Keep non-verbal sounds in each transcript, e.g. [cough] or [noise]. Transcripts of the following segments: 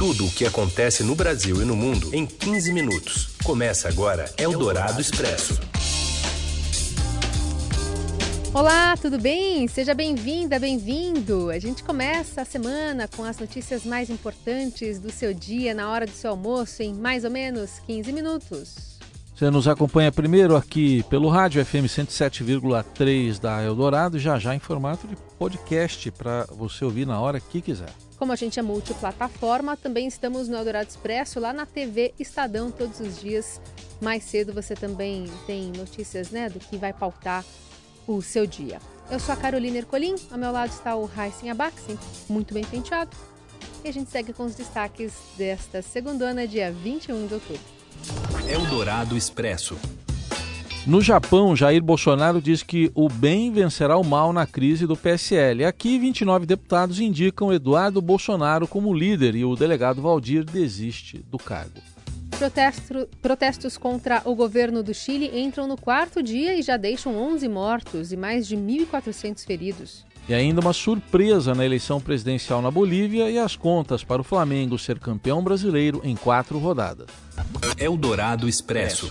Tudo o que acontece no Brasil e no mundo em 15 minutos. Começa agora Eldorado Expresso. Olá, tudo bem? Seja bem-vinda, bem-vindo. A gente começa a semana com as notícias mais importantes do seu dia na hora do seu almoço em mais ou menos 15 minutos. Você nos acompanha primeiro aqui pelo rádio FM 107,3 da Eldorado, já já em formato de podcast para você ouvir na hora que quiser. Como a gente é multiplataforma, também estamos no Eldorado Expresso, lá na TV Estadão, todos os dias. Mais cedo você também tem notícias né, do que vai pautar o seu dia. Eu sou a Carolina Ercolim, ao meu lado está o Heisen Abaxi, muito bem penteado. E a gente segue com os destaques desta segunda ano, dia 21 de outubro. Eldorado Expresso. No Japão, Jair Bolsonaro diz que o bem vencerá o mal na crise do PSL. Aqui, 29 deputados indicam Eduardo Bolsonaro como líder e o delegado Valdir desiste do cargo. Protesto, protestos contra o governo do Chile entram no quarto dia e já deixam 11 mortos e mais de 1.400 feridos. E ainda uma surpresa na eleição presidencial na Bolívia e as contas para o Flamengo ser campeão brasileiro em quatro rodadas. Eldorado Expresso.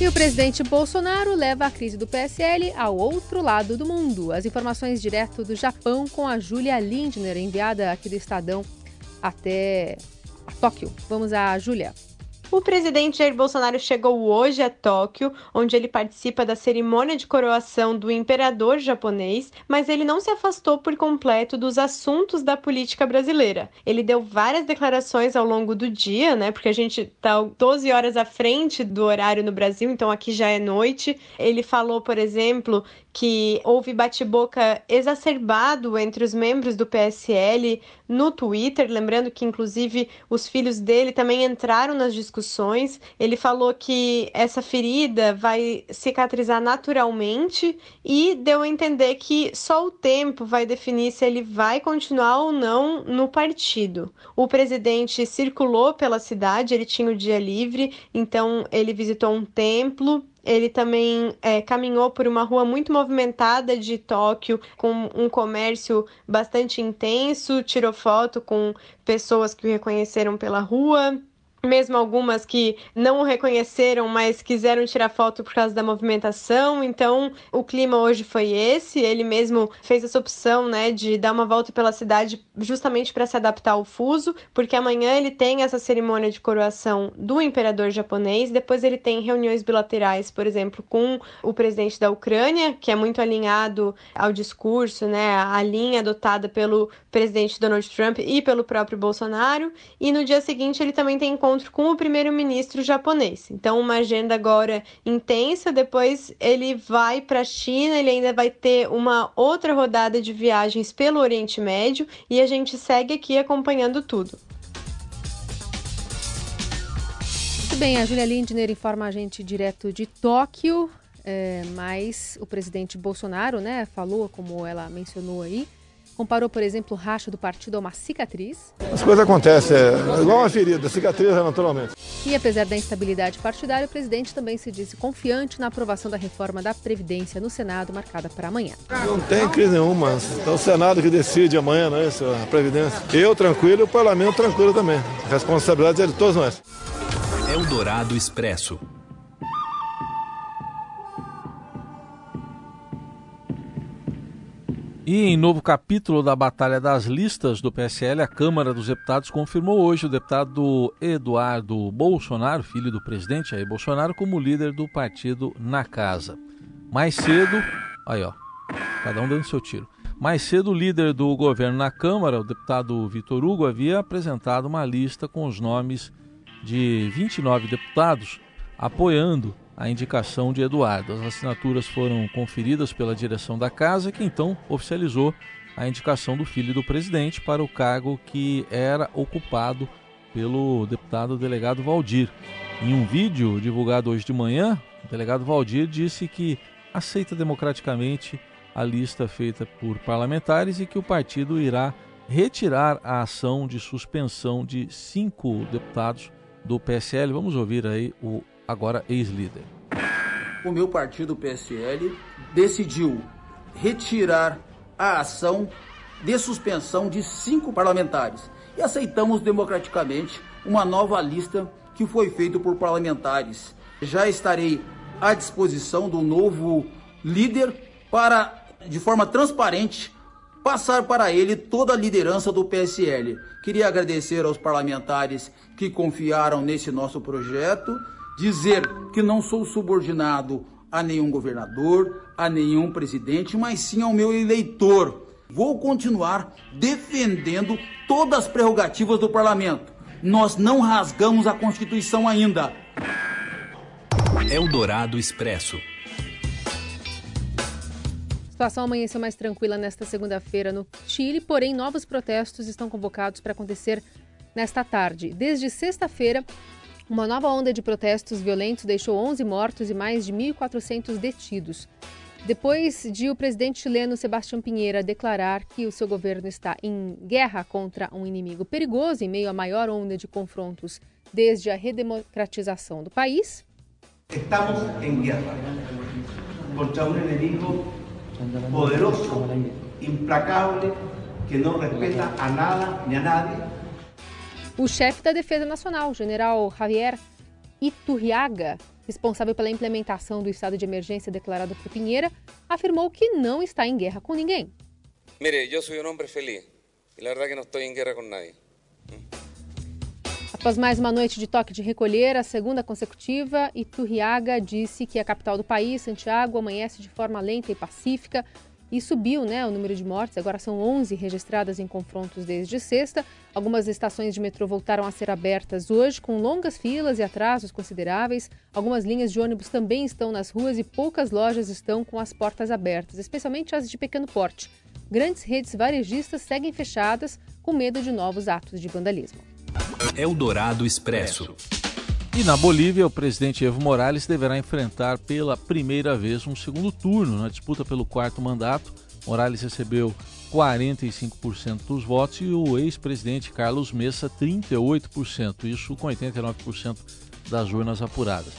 E o presidente Bolsonaro leva a crise do PSL ao outro lado do mundo. As informações direto do Japão com a Júlia Lindner, enviada aqui do Estadão até Tóquio. Vamos a Júlia. O presidente Jair Bolsonaro chegou hoje a Tóquio, onde ele participa da cerimônia de coroação do imperador japonês, mas ele não se afastou por completo dos assuntos da política brasileira. Ele deu várias declarações ao longo do dia, né? Porque a gente está 12 horas à frente do horário no Brasil, então aqui já é noite. Ele falou, por exemplo, que houve bate-boca exacerbado entre os membros do PSL no Twitter, lembrando que inclusive os filhos dele também entraram nas discussões. Ele falou que essa ferida vai cicatrizar naturalmente e deu a entender que só o tempo vai definir se ele vai continuar ou não no partido. O presidente circulou pela cidade, ele tinha o dia livre, então ele visitou um templo ele também é, caminhou por uma rua muito movimentada de Tóquio, com um comércio bastante intenso, tirou foto com pessoas que o reconheceram pela rua mesmo algumas que não o reconheceram, mas quiseram tirar foto por causa da movimentação. Então, o clima hoje foi esse. Ele mesmo fez essa opção, né, de dar uma volta pela cidade justamente para se adaptar ao fuso, porque amanhã ele tem essa cerimônia de coroação do imperador japonês. Depois ele tem reuniões bilaterais, por exemplo, com o presidente da Ucrânia, que é muito alinhado ao discurso, né, a linha adotada pelo presidente Donald Trump e pelo próprio Bolsonaro. E no dia seguinte ele também tem encontro encontro com o primeiro-ministro japonês. Então, uma agenda agora intensa. Depois, ele vai para a China, ele ainda vai ter uma outra rodada de viagens pelo Oriente Médio e a gente segue aqui acompanhando tudo. Muito bem, a Julia Lindner informa a gente direto de Tóquio, é, mas o presidente Bolsonaro, né, falou, como ela mencionou aí, Comparou, por exemplo, o racha do partido a uma cicatriz. As coisas acontecem, é igual uma ferida, cicatriza naturalmente. E apesar da instabilidade partidária, o presidente também se disse confiante na aprovação da reforma da Previdência no Senado, marcada para amanhã. Não tem crise nenhuma. É o Senado que decide amanhã, não é isso? A Previdência. Eu tranquilo e o Parlamento tranquilo também. A responsabilidade é de todos nós. Eldorado Expresso. E em novo capítulo da Batalha das Listas do PSL, a Câmara dos Deputados confirmou hoje o deputado Eduardo Bolsonaro, filho do presidente Jair Bolsonaro, como líder do partido na casa. Mais cedo, aí ó, cada um dando seu tiro. Mais cedo, o líder do governo na Câmara, o deputado Vitor Hugo, havia apresentado uma lista com os nomes de 29 deputados apoiando a indicação de Eduardo. As assinaturas foram conferidas pela direção da casa, que então oficializou a indicação do filho do presidente para o cargo que era ocupado pelo deputado delegado Valdir. Em um vídeo divulgado hoje de manhã, o delegado Valdir disse que aceita democraticamente a lista feita por parlamentares e que o partido irá retirar a ação de suspensão de cinco deputados do PSL. Vamos ouvir aí o agora ex-líder. O meu partido, PSL, decidiu retirar a ação de suspensão de cinco parlamentares e aceitamos democraticamente uma nova lista que foi feita por parlamentares. Já estarei à disposição do novo líder para, de forma transparente, passar para ele toda a liderança do PSL. Queria agradecer aos parlamentares que confiaram nesse nosso projeto, dizer que não sou subordinado a nenhum governador, a nenhum presidente, mas sim ao meu eleitor. Vou continuar defendendo todas as prerrogativas do parlamento. Nós não rasgamos a Constituição ainda. Eldorado Expresso. A situação amanheceu mais tranquila nesta segunda-feira no Chile, porém novos protestos estão convocados para acontecer nesta tarde. Desde sexta-feira, uma nova onda de protestos violentos deixou 11 mortos e mais de 1.400 detidos. Depois de o presidente chileno Sebastião Pinheira declarar que o seu governo está em guerra contra um inimigo perigoso em meio à maior onda de confrontos desde a redemocratização do país. Estamos em guerra contra um inimigo poderoso, implacável, que não respeita a nada nem a nadie o chefe da Defesa Nacional, general Javier Iturriaga, responsável pela implementação do estado de emergência declarado por Pinheira, afirmou que não está em guerra com ninguém. Mire, eu sou um homem feliz e a verdade é que não estou em guerra com ninguém. Após mais uma noite de toque de recolher, a segunda consecutiva, Iturriaga disse que a capital do país, Santiago, amanhece de forma lenta e pacífica, e subiu né, o número de mortes. Agora são 11 registradas em confrontos desde sexta. Algumas estações de metrô voltaram a ser abertas hoje, com longas filas e atrasos consideráveis. Algumas linhas de ônibus também estão nas ruas e poucas lojas estão com as portas abertas, especialmente as de pequeno porte. Grandes redes varejistas seguem fechadas, com medo de novos atos de vandalismo. Eldorado Expresso. E na Bolívia, o presidente Evo Morales deverá enfrentar pela primeira vez um segundo turno na disputa pelo quarto mandato. Morales recebeu 45% dos votos e o ex-presidente Carlos Messa 38%, isso com 89% das urnas apuradas.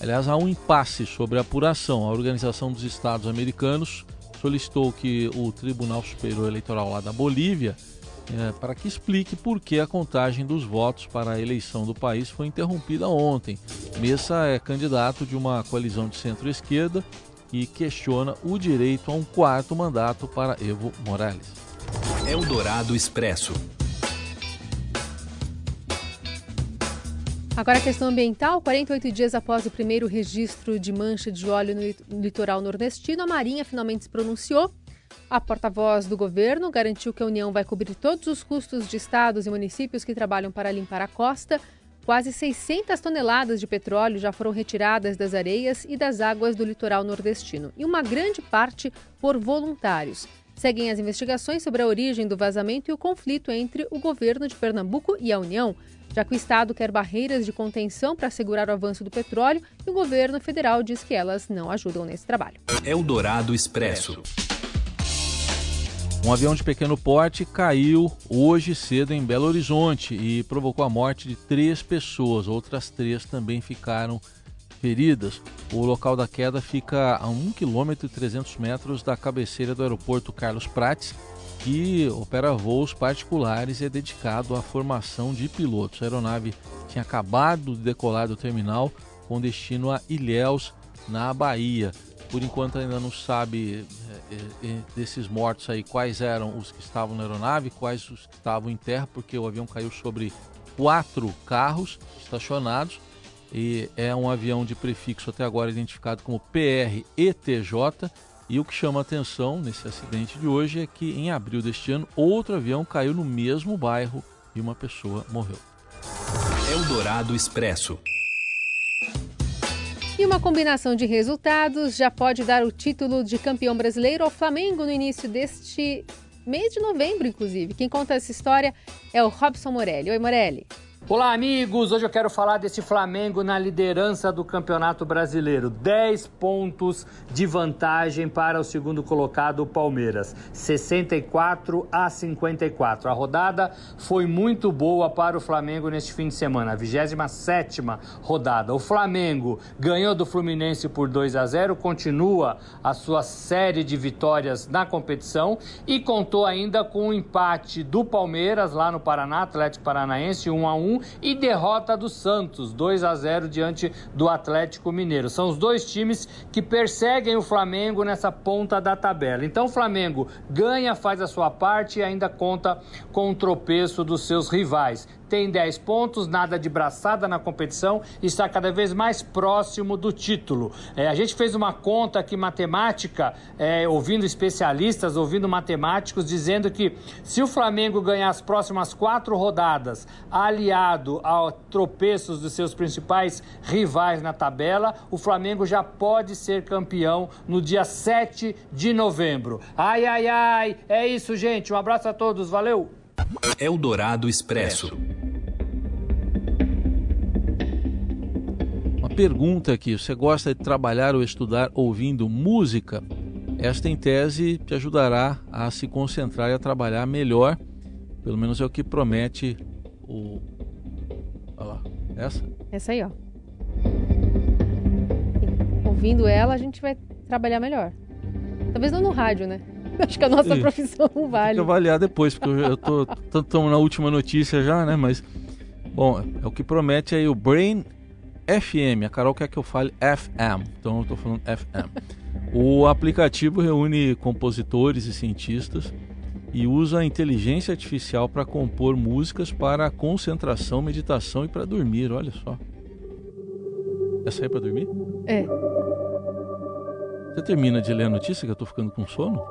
Aliás, há um impasse sobre a apuração. A Organização dos Estados Americanos solicitou que o Tribunal Superior Eleitoral lá da Bolívia é, para que explique por que a contagem dos votos para a eleição do país foi interrompida ontem. Messa é candidato de uma coalizão de centro-esquerda e questiona o direito a um quarto mandato para Evo Morales. Eldorado Expresso. Agora a questão ambiental. 48 dias após o primeiro registro de mancha de óleo no litoral nordestino, a Marinha finalmente se pronunciou a porta-voz do governo garantiu que a União vai cobrir todos os custos de estados e municípios que trabalham para limpar a costa. Quase 600 toneladas de petróleo já foram retiradas das areias e das águas do litoral nordestino, e uma grande parte por voluntários. Seguem as investigações sobre a origem do vazamento e o conflito entre o governo de Pernambuco e a União, já que o Estado quer barreiras de contenção para assegurar o avanço do petróleo e o governo federal diz que elas não ajudam nesse trabalho. Eldorado Expresso. Um avião de pequeno porte caiu hoje cedo em Belo Horizonte e provocou a morte de três pessoas. Outras três também ficaram feridas. O local da queda fica a 1 km e 300 metros da cabeceira do aeroporto Carlos Prates, que opera voos particulares e é dedicado à formação de pilotos. A aeronave tinha acabado de decolar do terminal com destino a Ilhéus, na Bahia. Por enquanto ainda não sabe desses mortos aí quais eram os que estavam na aeronave, quais os que estavam em terra, porque o avião caiu sobre quatro carros estacionados e é um avião de prefixo até agora identificado como PRETJ. E o que chama atenção nesse acidente de hoje é que em abril deste ano outro avião caiu no mesmo bairro e uma pessoa morreu. Eldorado Expresso. E uma combinação de resultados já pode dar o título de campeão brasileiro ao Flamengo no início deste mês de novembro, inclusive. Quem conta essa história é o Robson Morelli. Oi, Morelli. Olá, amigos! Hoje eu quero falar desse Flamengo na liderança do Campeonato Brasileiro. 10 pontos de vantagem para o segundo colocado, o Palmeiras. 64 a 54. A rodada foi muito boa para o Flamengo neste fim de semana, a 27 rodada. O Flamengo ganhou do Fluminense por 2 a 0, continua a sua série de vitórias na competição e contou ainda com o empate do Palmeiras lá no Paraná, Atlético Paranaense, 1 a 1 e derrota do Santos, 2 a 0 diante do Atlético Mineiro. São os dois times que perseguem o Flamengo nessa ponta da tabela. Então o Flamengo ganha, faz a sua parte e ainda conta com o tropeço dos seus rivais tem 10 pontos, nada de braçada na competição está cada vez mais próximo do título. É, a gente fez uma conta aqui matemática, é, ouvindo especialistas, ouvindo matemáticos, dizendo que se o Flamengo ganhar as próximas quatro rodadas, aliado a tropeços dos seus principais rivais na tabela, o Flamengo já pode ser campeão no dia 7 de novembro. Ai, ai, ai, é isso, gente. Um abraço a todos, valeu! Eldorado Expresso. Uma pergunta aqui: você gosta de trabalhar ou estudar ouvindo música? Esta, em tese, te ajudará a se concentrar e a trabalhar melhor. Pelo menos é o que promete o. Essa? Essa aí, ó. Ouvindo ela, a gente vai trabalhar melhor. Talvez não no rádio, né? [laughs] Acho que a nossa Sim. profissão não vale. Tem que avaliar depois, porque eu tô [laughs] tanto na última notícia já, né? Mas, bom, é o que promete aí o Brain FM. A Carol quer que eu fale FM, então eu tô falando FM. O aplicativo reúne compositores e cientistas e usa a inteligência artificial para compor músicas para concentração, meditação e para dormir. Olha só. Essa aí é para dormir? É. Você termina de ler a notícia que eu tô ficando com sono?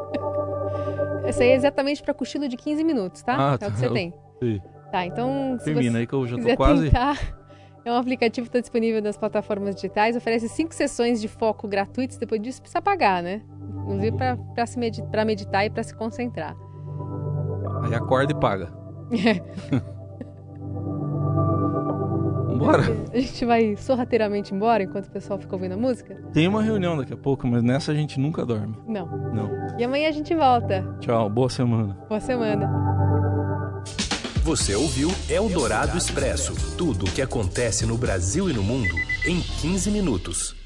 [laughs] Essa aí é exatamente para cochilo de 15 minutos, tá? Ah, é o que você tá. tem. Sim. Tá, então. Termina aí que eu já tô quase. Tentar, [laughs] é um aplicativo que está disponível nas plataformas digitais, oferece cinco sessões de foco gratuitos, depois disso precisa pagar, né? Inclusive para med meditar e para se concentrar. Aí acorda e paga. [laughs] Bora. A gente vai sorrateiramente embora enquanto o pessoal fica ouvindo a música? Tem uma reunião daqui a pouco, mas nessa a gente nunca dorme. Não. Não. E amanhã a gente volta. Tchau, boa semana. Boa semana. Você ouviu Eldorado Expresso tudo o que acontece no Brasil e no mundo em 15 minutos.